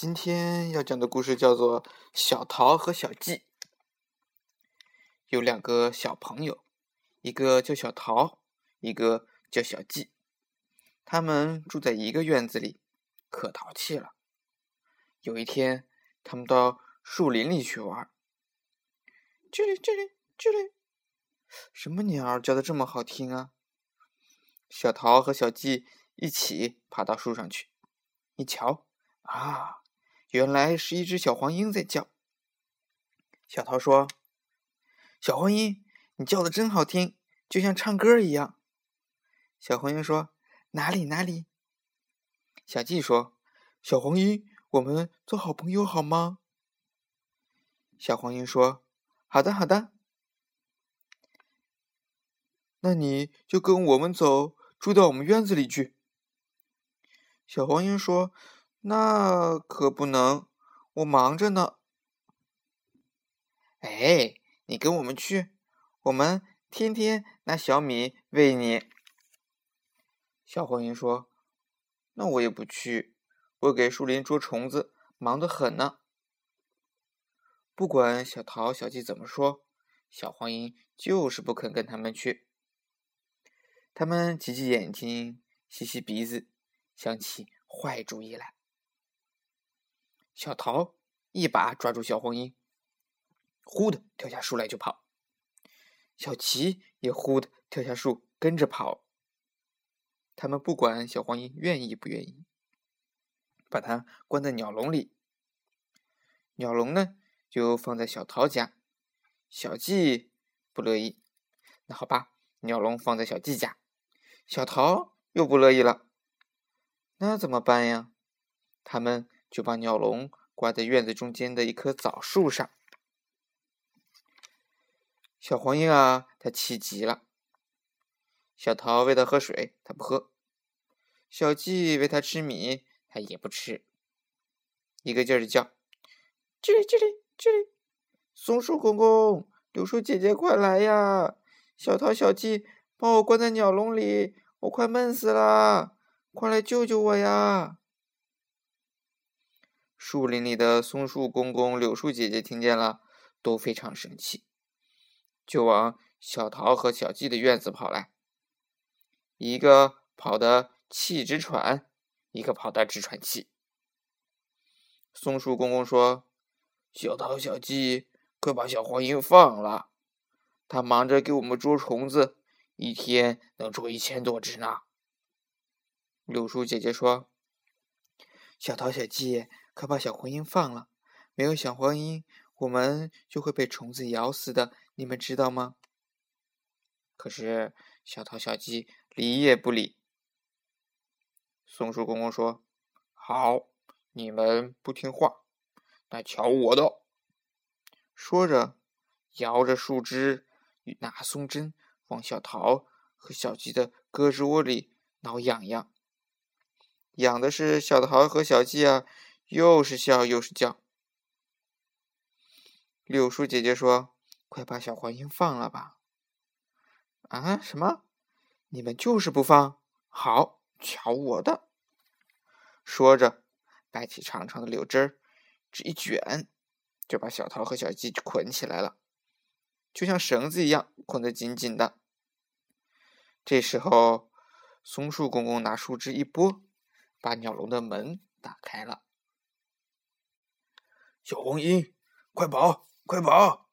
今天要讲的故事叫做《小桃和小季》。有两个小朋友，一个叫小桃，一个叫小季。他们住在一个院子里，可淘气了。有一天，他们到树林里去玩。叽里叽里叽里，什么鸟叫的这么好听啊？小桃和小季一起爬到树上去，一瞧，啊！原来是一只小黄莺在叫。小桃说：“小黄莺，你叫的真好听，就像唱歌一样。”小黄莺说：“哪里哪里。”小季说：“小黄莺，我们做好朋友好吗？”小黄莺说：“好的好的。”那你就跟我们走，住到我们院子里去。小黄莺说。那可不能，我忙着呢。哎，你跟我们去，我们天天拿小米喂你。小黄莺说：“那我也不去，我给树林捉虫子，忙得很呢。”不管小桃、小鸡怎么说，小黄莺就是不肯跟他们去。他们挤挤眼睛，吸吸鼻子，想起坏主意来。小桃一把抓住小黄莺，呼的跳下树来就跑。小琪也呼的跳下树跟着跑。他们不管小黄莺愿意不愿意，把它关在鸟笼里。鸟笼呢，就放在小桃家。小季不乐意，那好吧，鸟笼放在小季家。小桃又不乐意了，那怎么办呀？他们。就把鸟笼挂在院子中间的一棵枣树上。小黄莺啊，它气急了。小桃喂它喝水，它不喝；小季喂它吃米，它也不吃。一个劲儿的叫：“叽里叽里叽里！松树公公，柳树姐姐，快来呀！小桃、小季把我关在鸟笼里，我快闷死了！快来救救我呀！”树林里的松树公公、柳树姐姐听见了，都非常生气，就往小桃和小季的院子跑来。一个跑得气直喘，一个跑得直喘气。松树公公说：“小桃、小季，快把小黄莺放了，它忙着给我们捉虫子，一天能捉一千多只呢。”柳树姐姐说：“小桃、小季。”快把小黄莺放了！没有小黄莺，我们就会被虫子咬死的，你们知道吗？可是小桃、小鸡理也不理。松树公公说：“好，你们不听话，那瞧我的！”说着，摇着树枝，拿松针往小桃和小鸡的胳肢窝里挠痒痒，痒的是小桃和小鸡啊！又是笑又是叫。柳树姐姐说：“快把小黄莺放了吧！”啊，什么？你们就是不放？好，瞧我的！说着，掰起长长的柳枝儿，这一卷，就把小桃和小鸡捆起来了，就像绳子一样捆得紧紧的。这时候，松树公公拿树枝一拨，把鸟笼的门打开了。小黄莺，快跑，快跑！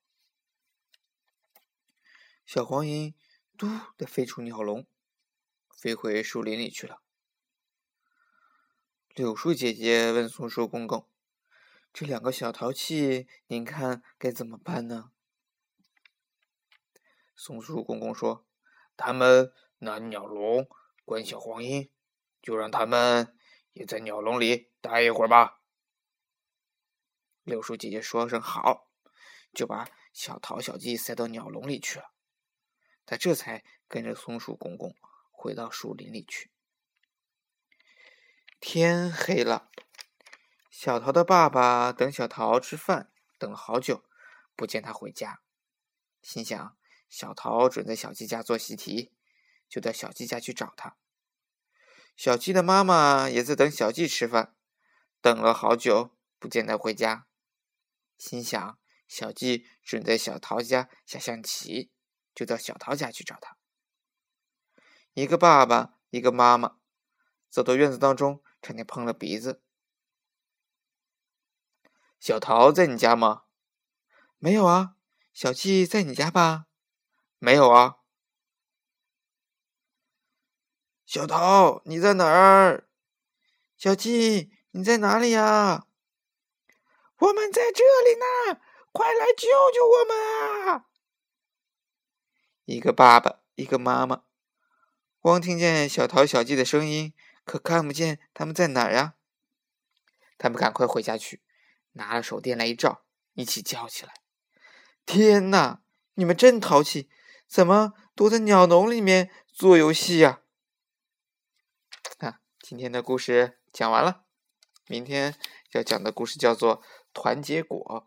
小黄莺“嘟”的飞出鸟笼，飞回树林里去了。柳树姐姐问松树公公：“这两个小淘气，您看该怎么办呢？”松树公公说：“他们拿鸟笼关小黄莺，就让他们也在鸟笼里待一会儿吧。”柳树姐姐说声好，就把小桃、小鸡塞到鸟笼里去了。她这才跟着松鼠公公回到树林里去。天黑了，小桃的爸爸等小桃吃饭，等了好久，不见他回家，心想小桃准在小鸡家做习题，就到小鸡家去找他。小鸡的妈妈也在等小鸡吃饭，等了好久。不见他回家，心想小季准在小桃家下象棋，就到小桃家去找他。一个爸爸，一个妈妈，走到院子当中，差点碰了鼻子。小桃在你家吗？没有啊。小季在你家吧？没有啊。小桃，你在哪儿？小季，你在哪里呀？我们在这里呢，快来救救我们啊！一个爸爸，一个妈妈，光听见小桃、小季的声音，可看不见他们在哪儿呀。他们赶快回家去，拿了手电来一照，一起叫起来。天哪！你们真淘气，怎么躲在鸟笼里面做游戏呀？啊，今天的故事讲完了，明天要讲的故事叫做《团结果》。